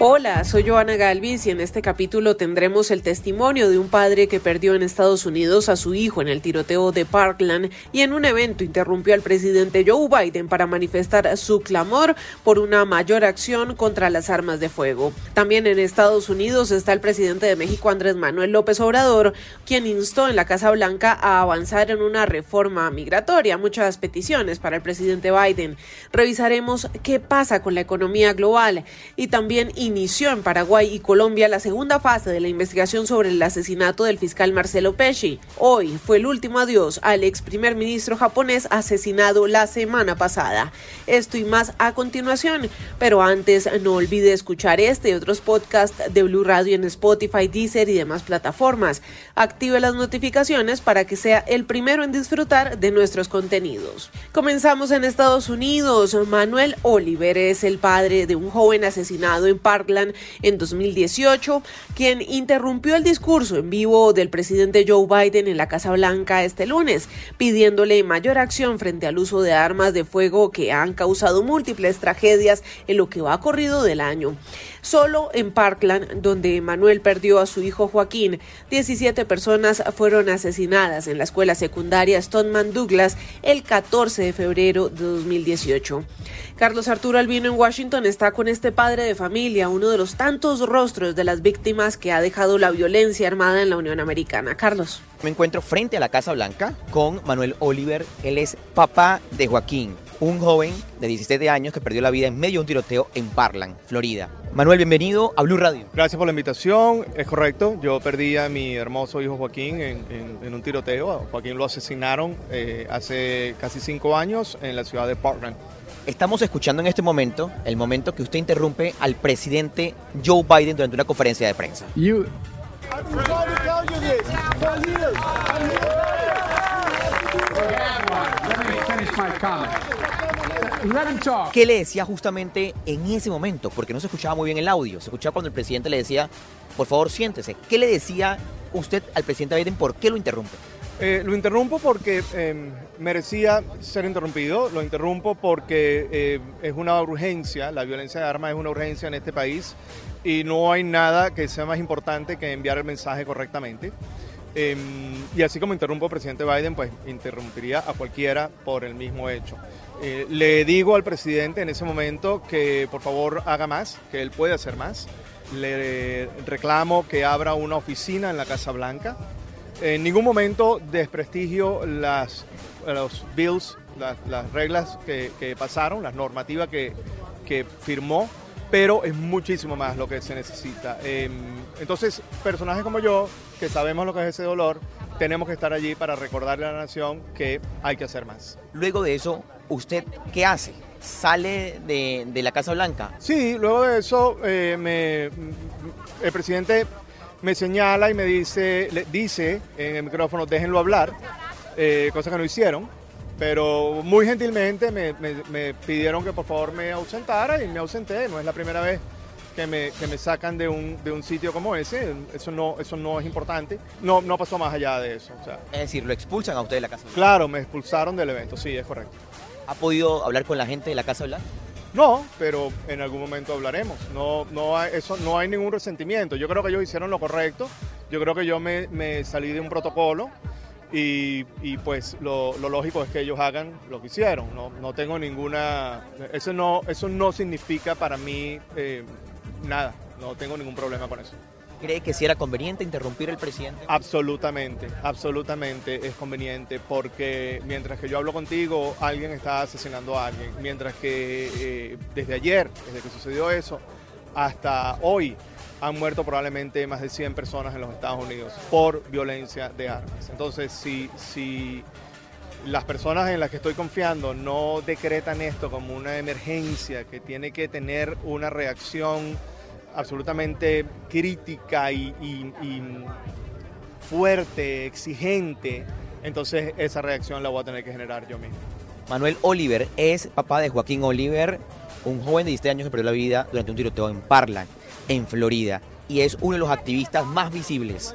Hola, soy Joana Galvis y en este capítulo tendremos el testimonio de un padre que perdió en Estados Unidos a su hijo en el tiroteo de Parkland y en un evento interrumpió al presidente Joe Biden para manifestar su clamor por una mayor acción contra las armas de fuego. También en Estados Unidos está el presidente de México Andrés Manuel López Obrador, quien instó en la Casa Blanca a avanzar en una reforma migratoria, muchas peticiones para el presidente Biden. Revisaremos qué pasa con la economía global y también inició en Paraguay y Colombia la segunda fase de la investigación sobre el asesinato del fiscal Marcelo Pesci. Hoy fue el último adiós al ex primer ministro japonés asesinado la semana pasada. Esto y más a continuación, pero antes no olvide escuchar este y otros podcasts de Blue Radio en Spotify, Deezer y demás plataformas. Active las notificaciones para que sea el primero en disfrutar de nuestros contenidos. Comenzamos en Estados Unidos. Manuel Oliver es el padre de un joven asesinado en Park en 2018, quien interrumpió el discurso en vivo del presidente Joe Biden en la Casa Blanca este lunes, pidiéndole mayor acción frente al uso de armas de fuego que han causado múltiples tragedias en lo que va corrido del año. Solo en Parkland, donde Manuel perdió a su hijo Joaquín, 17 personas fueron asesinadas en la escuela secundaria Stoneman Douglas el 14 de febrero de 2018. Carlos Arturo Albino en Washington está con este padre de familia, uno de los tantos rostros de las víctimas que ha dejado la violencia armada en la Unión Americana. Carlos. Me encuentro frente a la Casa Blanca con Manuel Oliver. Él es papá de Joaquín, un joven de 17 años que perdió la vida en medio de un tiroteo en Parkland, Florida. Manuel, bienvenido a Blue Radio. Gracias por la invitación. Es correcto, yo perdí a mi hermoso hijo Joaquín en, un tiroteo. A Joaquín lo asesinaron eh, hace casi cinco años en la ciudad de Parkland. Estamos escuchando en este momento el momento que usted interrumpe al presidente Joe Biden durante una conferencia de prensa. ¿Qué le decía justamente en ese momento? Porque no se escuchaba muy bien el audio. Se escuchaba cuando el presidente le decía, por favor, siéntese. ¿Qué le decía usted al presidente Biden? ¿Por qué lo interrumpe? Eh, lo interrumpo porque em, merecía ser interrumpido, lo interrumpo porque eh, es una urgencia, la violencia de armas es una urgencia en este país y no hay nada que sea más importante que enviar el mensaje correctamente. Em, y así como interrumpo al presidente Biden, pues interrumpiría a cualquiera por el mismo hecho. Eh, le digo al presidente en ese momento que por favor haga más, que él puede hacer más. Le reclamo que abra una oficina en la Casa Blanca en ningún momento desprestigio las, los bills, las, reglas que, pasaron, las normativas que, firmó, pero es muchísimo más lo que se necesita. Em, entonces, personajes como yo, que sabemos lo que es ese dolor, tenemos que estar allí para recordarle a la nación que hay que hacer más. Luego de eso, ¿usted qué hace? ¿Sale de, la Casa Blanca? Sí, luego de eso, eh, me, el presidente me señala y me dice, le dice en el micrófono, déjenlo hablar, eh, cosa que no hicieron, pero muy gentilmente me, pidieron que por favor me ausentara y me ausenté, no es la primera vez que me, me sacan de un, de un, sitio como ese, eso no, eso no es importante, no, no pasó más allá de eso. Es decir, lo expulsan a usted de la Casa Claro, me expulsaron del evento, sí, es correcto. ¿Ha podido hablar con la gente de la Casa Blanca? No, pero en algún momento hablaremos. No, no hay, eso, no hay ningún resentimiento. Yo creo que ellos hicieron lo correcto. Yo creo que yo me, salí de un protocolo y, pues lo, lógico es que ellos hagan lo que hicieron. No, tengo ninguna... Eso no, eso no significa para mí eh, nada. No tengo ningún problema con eso. ¿Cree que si era conveniente interrumpir el presidente? Absolutamente, absolutamente es conveniente porque mientras que yo hablo contigo, alguien está asesinando a alguien. Mientras que eh, desde ayer, desde que sucedió eso, hasta hoy han muerto probablemente más de 100 personas en los Estados Unidos por violencia de armas. Entonces, si, si las personas en las que estoy confiando no decretan esto como una emergencia que tiene que tener una reacción absolutamente crítica y, fuerte, exigente, entonces esa reacción la voy a tener que generar yo mismo. Manuel Oliver es papá de Joaquín Oliver, un joven de 17 años que perdió la vida durante un tiroteo en Parla, en Florida, y es uno de los activistas más visibles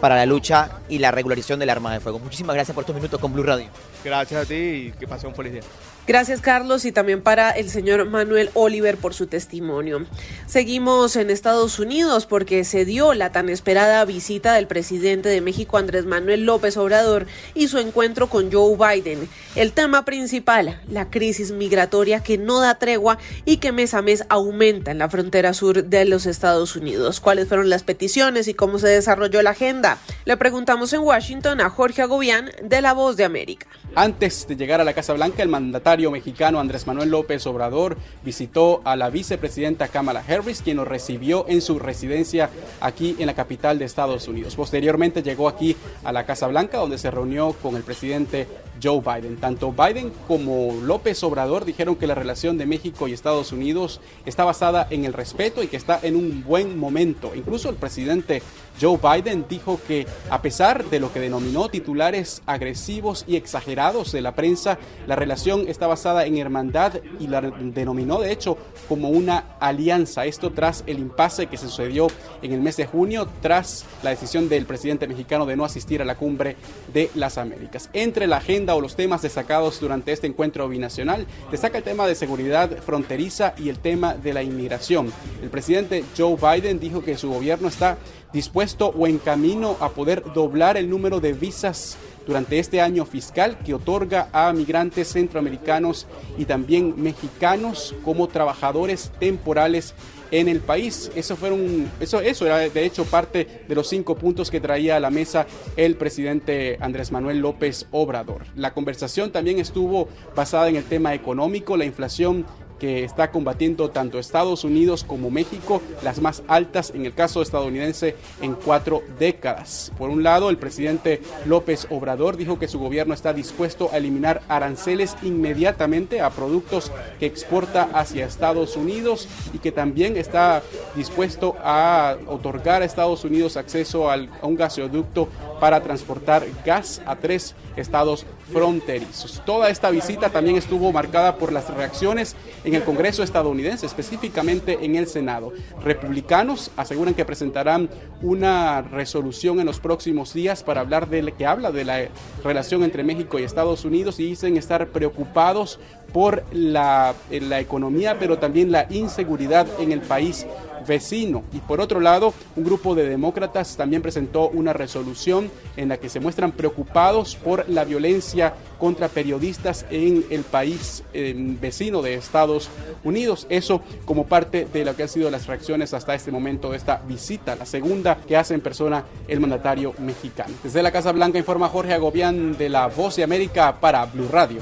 para la lucha y la regularización del arma de fuego. Muchísimas gracias por estos minutos con Blue Radio. Gracias a ti y que pase un feliz día. Gracias Carlos y también para el señor Manuel Oliver por su testimonio. Seguimos en Estados Unidos porque se dio la tan esperada visita del presidente de México Andrés Manuel López Obrador y su encuentro con Joe Biden. El tema principal, la crisis migratoria que no da tregua y que mes a mes aumenta en la frontera sur de los Estados Unidos. ¿Cuáles fueron las peticiones y cómo se desarrolló la agenda? Le preguntamos en Washington a Jorge Agobián de La Voz de América. Antes de llegar a la Casa Blanca, el mandatario mexicano Andrés Manuel López Obrador visitó a la vicepresidenta Kamala Harris, quien lo recibió en su residencia aquí en la capital de Estados Unidos. Posteriormente llegó aquí a la Casa Blanca, donde se reunió con el presidente Joe Biden. Tanto Biden como López Obrador dijeron que la relación de México y Estados Unidos está basada en el respeto y que está en un buen momento. Incluso el presidente Joe Biden dijo que a pesar de lo que denominó titulares agresivos y exagerados de la prensa, la relación está basada en hermandad y la denominó de hecho como una alianza. Esto tras el impasse que se sucedió en el mes de junio tras la decisión del presidente mexicano de no asistir a la cumbre de las Américas. Entre la agenda o los temas destacados durante este encuentro binacional, destaca el tema de seguridad fronteriza y el tema de la inmigración. El presidente Joe Biden dijo que su gobierno está dispuesto o en camino a poder doblar el número de visas durante este año fiscal que otorga a migrantes centroamericanos y también mexicanos como trabajadores temporales en el país. Eso, fueron, eso, eso era de hecho parte de los cinco puntos que traía a la mesa el presidente Andrés Manuel López Obrador. La conversación también estuvo basada en el tema económico, la inflación que está combatiendo tanto Estados Unidos como México, las más altas en el caso estadounidense en cuatro décadas. Por un lado, el presidente López Obrador dijo que su gobierno está dispuesto a eliminar aranceles inmediatamente a productos que exporta hacia Estados Unidos y que también está dispuesto a otorgar a Estados Unidos acceso a un gasoducto para transportar gas a tres estados fronterizos. Toda esta visita también estuvo marcada por las reacciones en el Congreso estadounidense, específicamente en el Senado. Republicanos aseguran que presentarán una resolución en los próximos días para hablar de que habla de la relación entre México y Estados Unidos y dicen estar preocupados por la, la economía, pero también la inseguridad en el país vecino. Y por otro lado, un grupo de demócratas también presentó una resolución en la que se muestran preocupados por la violencia contra periodistas en el país vecino de Estados Unidos. Eso como parte de lo que han sido las reacciones hasta este momento de esta visita, la segunda que hace en persona el mandatario mexicano. Desde la Casa Blanca informa Jorge Agobián de la Voz de América para Blue Radio.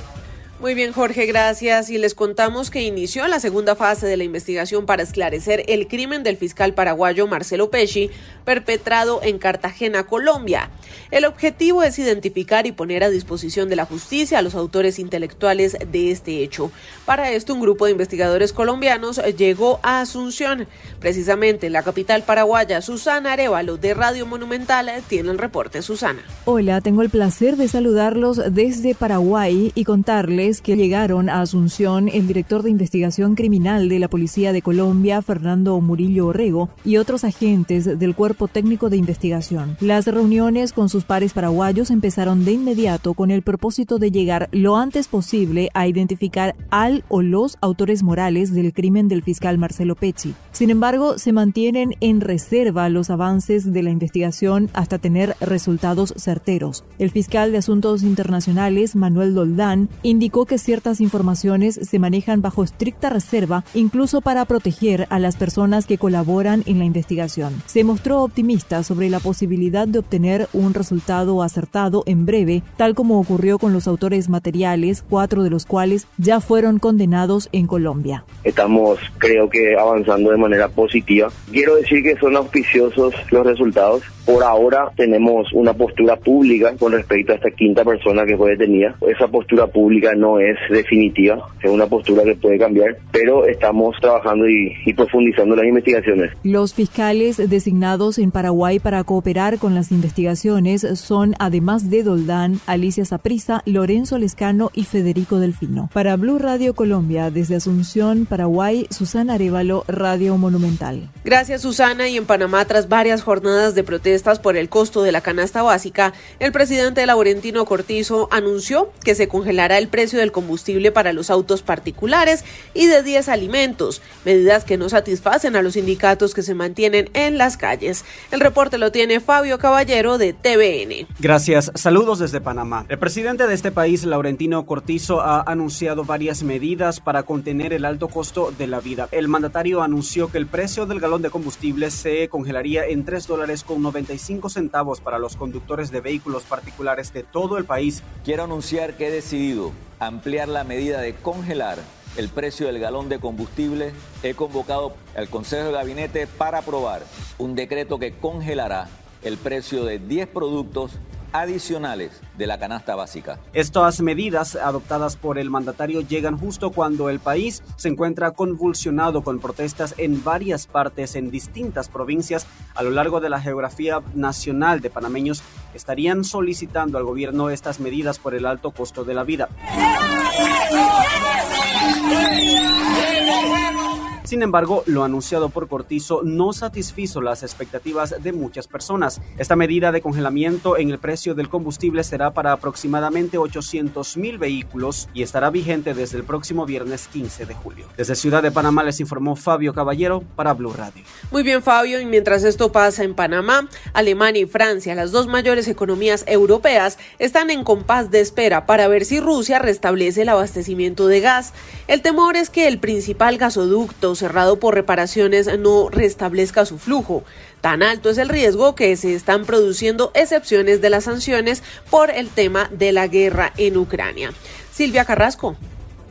Muy bien, Jorge, gracias. Y les contamos que inició la segunda fase de la investigación para esclarecer el crimen del fiscal paraguayo Marcelo Pesci, perpetrado en Cartagena, Colombia. El objetivo es identificar y poner a disposición de la justicia a los autores intelectuales de este hecho. Para esto, un grupo de investigadores colombianos llegó a Asunción. Precisamente en la capital paraguaya, Susana Arevalo de Radio Monumental tiene el reporte. Susana. Hola, tengo el placer de saludarlos desde Paraguay y contarles que llegaron a Asunción el director de investigación criminal de la Policía de Colombia, Fernando Murillo Orrego, y otros agentes del Cuerpo Técnico de Investigación. Las reuniones con sus pares paraguayos empezaron de inmediato con el propósito de llegar lo antes posible a identificar al o los autores morales del crimen del fiscal Marcelo Pecci. Sin embargo, se mantienen en reserva los avances de la investigación hasta tener resultados certeros. El fiscal de Asuntos Internacionales, Manuel Doldán, indicó que ciertas informaciones se manejan bajo estricta reserva, incluso para proteger a las personas que colaboran en la investigación. Se mostró optimista sobre la posibilidad de obtener un resultado acertado en breve, tal como ocurrió con los autores materiales, cuatro de los cuales ya fueron condenados en Colombia. Estamos, creo que, avanzando de manera positiva. Quiero decir que son auspiciosos los resultados. Por ahora tenemos una postura pública con respecto a esta quinta persona que fue detenida. Esa postura pública no es definitiva, es una postura que puede cambiar, pero estamos trabajando y, y profundizando las investigaciones. Los fiscales designados en Paraguay para cooperar con las investigaciones son, además de Doldán, Alicia Saprisa, Lorenzo Lescano y Federico Delfino. Para Blue Radio Colombia, desde Asunción, Paraguay, Susana Arevalo, Radio Monumental. Gracias, Susana. Y en Panamá, tras varias jornadas de protesta, por el costo de la canasta básica, el presidente Laurentino Cortizo anunció que se congelará el precio del combustible para los autos particulares y de 10 alimentos, medidas que no satisfacen a los sindicatos que se mantienen en las calles. El reporte lo tiene Fabio Caballero de TVN. Gracias. Saludos desde Panamá. El presidente de este país, Laurentino Cortizo, ha anunciado varias medidas para contener el alto costo de la vida. El mandatario anunció que el precio del galón de combustible se congelaría en 3 dólares con 90 centavos para los conductores de vehículos particulares de todo el país. Quiero anunciar que he decidido ampliar la medida de congelar el precio del galón de combustible. He convocado al Consejo de Gabinete para aprobar un decreto que congelará el precio de 10 productos adicionales de la canasta básica. Estas medidas adoptadas por el mandatario llegan justo cuando el país se encuentra convulsionado con protestas en varias partes en distintas provincias a lo largo de la geografía nacional de panameños estarían solicitando al gobierno estas medidas por el alto costo de la vida. 对呀，对呀。Sin embargo, lo anunciado por Cortizo no satisfizo las expectativas de muchas personas. Esta medida de congelamiento en el precio del combustible será para aproximadamente 800 mil vehículos y estará vigente desde el próximo viernes 15 de julio. Desde Ciudad de Panamá les informó Fabio Caballero para Blue Radio. Muy bien, Fabio. Y mientras esto pasa en Panamá, Alemania y Francia, las dos mayores economías europeas, están en compás de espera para ver si Rusia restablece el abastecimiento de gas. El temor es que el principal gasoducto cerrado por reparaciones no restablezca su flujo. Tan alto es el riesgo que se están produciendo excepciones de las sanciones por el tema de la guerra en Ucrania. Silvia Carrasco.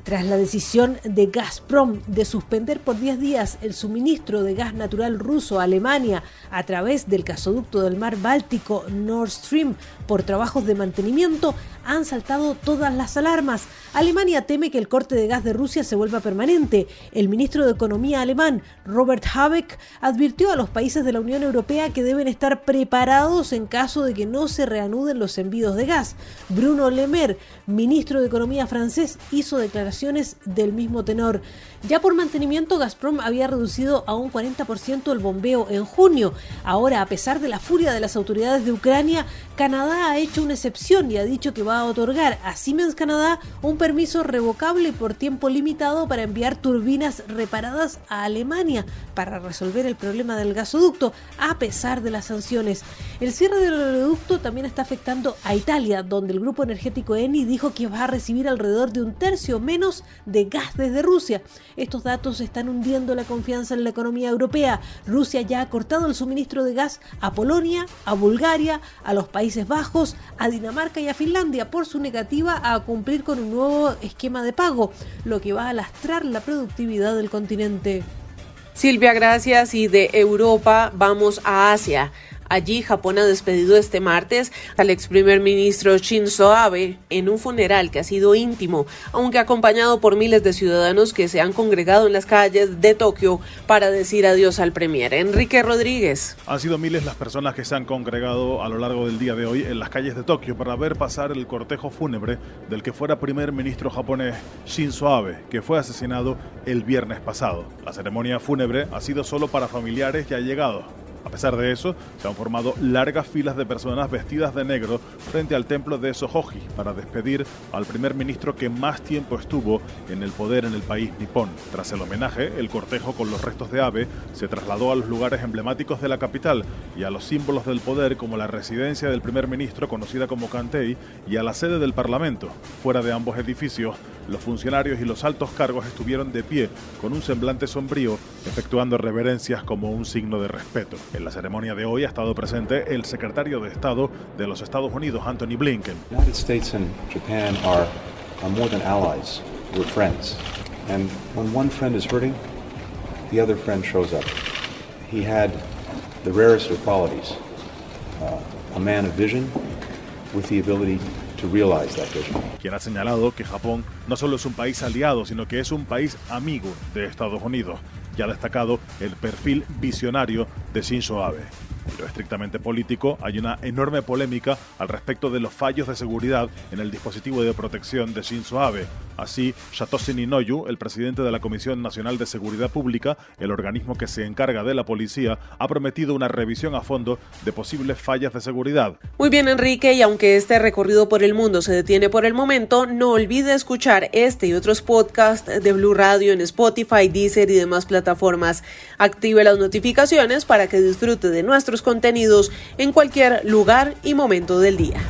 Tras la decisión de Gazprom de suspender por 10 días el suministro de gas natural ruso a Alemania a través del gasoducto del mar Báltico Nord Stream por trabajos de mantenimiento, han saltado todas las alarmas. Alemania teme que el corte de gas de Rusia se vuelva permanente. El ministro de Economía alemán, Robert Habeck, advirtió a los países de la Unión Europea que deben estar preparados en caso de que no se reanuden los envíos de gas. Bruno Le Maire, ministro de Economía francés, hizo declaraciones del mismo tenor. Ya por mantenimiento, Gazprom había reducido a un 40% el bombeo en junio. Ahora, a pesar de la furia de las autoridades de Ucrania, Canadá ha hecho una excepción y ha dicho que va a otorgar a Siemens Canadá un permiso revocable por tiempo limitado para enviar turbinas reparadas a Alemania para resolver el problema del gasoducto, a pesar de las sanciones. El cierre del oleoducto también está afectando a Italia, donde el grupo energético Eni dijo que va a recibir alrededor de un tercio menos de gas desde Rusia. Estos datos están hundiendo la confianza en la economía europea. Rusia ya ha cortado el suministro de gas a Polonia, a Bulgaria, a los Países Bajos, a Dinamarca y a Finlandia por su negativa a cumplir con un nuevo esquema de pago, lo que va a lastrar la productividad del continente. Silvia, gracias. Y de Europa vamos a Asia. Allí Japón ha despedido este martes al ex primer ministro Shinzo Abe en un funeral que ha sido íntimo, aunque acompañado por miles de ciudadanos que se han congregado en las calles de Tokio para decir adiós al premier. Enrique Rodríguez. Han sido miles las personas que se han congregado a lo largo del día de hoy en las calles de Tokio para ver pasar el cortejo fúnebre del que fuera primer ministro japonés Shinzo Abe, que fue asesinado el viernes pasado. La ceremonia fúnebre ha sido solo para familiares y allegados. A pesar de eso, se han formado largas filas de personas vestidas de negro frente al templo de Sohoji para despedir al primer ministro que más tiempo estuvo en el poder en el país nipón. Tras el homenaje, el cortejo con los restos de Abe se trasladó a los lugares emblemáticos de la capital y a los símbolos del poder como la residencia del primer ministro conocida como Kantei y a la sede del Parlamento. Fuera de ambos edificios, los funcionarios y los altos cargos estuvieron de pie con un semblante sombrío, efectuando reverencias como un signo de respeto. En la ceremonia de hoy ha estado presente el secretario de Estado de los Estados Unidos, Anthony Blinken. United States and Japan are, are more than allies. We're friends. And when one friend is hurting, the other friend shows up. He had the rarest of qualities, uh, a man of vision with the ability to realize that vision. quien ha señalado que Japón no solo es un país aliado, sino que es un país amigo de Estados Unidos y ha destacado el perfil visionario de Shinzo Abe. Lo estrictamente político, hay una enorme polémica al respecto de los fallos de seguridad en el dispositivo de protección de Shinzo Abe. Así, Satoshi Ninoyu, el presidente de la Comisión Nacional de Seguridad Pública, el organismo que se encarga de la policía, ha prometido una revisión a fondo de posibles fallas de seguridad. Muy bien, Enrique, y aunque este recorrido por el mundo se detiene por el momento, no olvide escuchar este y otros podcasts de Blue Radio en Spotify, Deezer y demás plataformas. Active las notificaciones para que disfrute de nuestros contenidos en cualquier lugar y momento del día.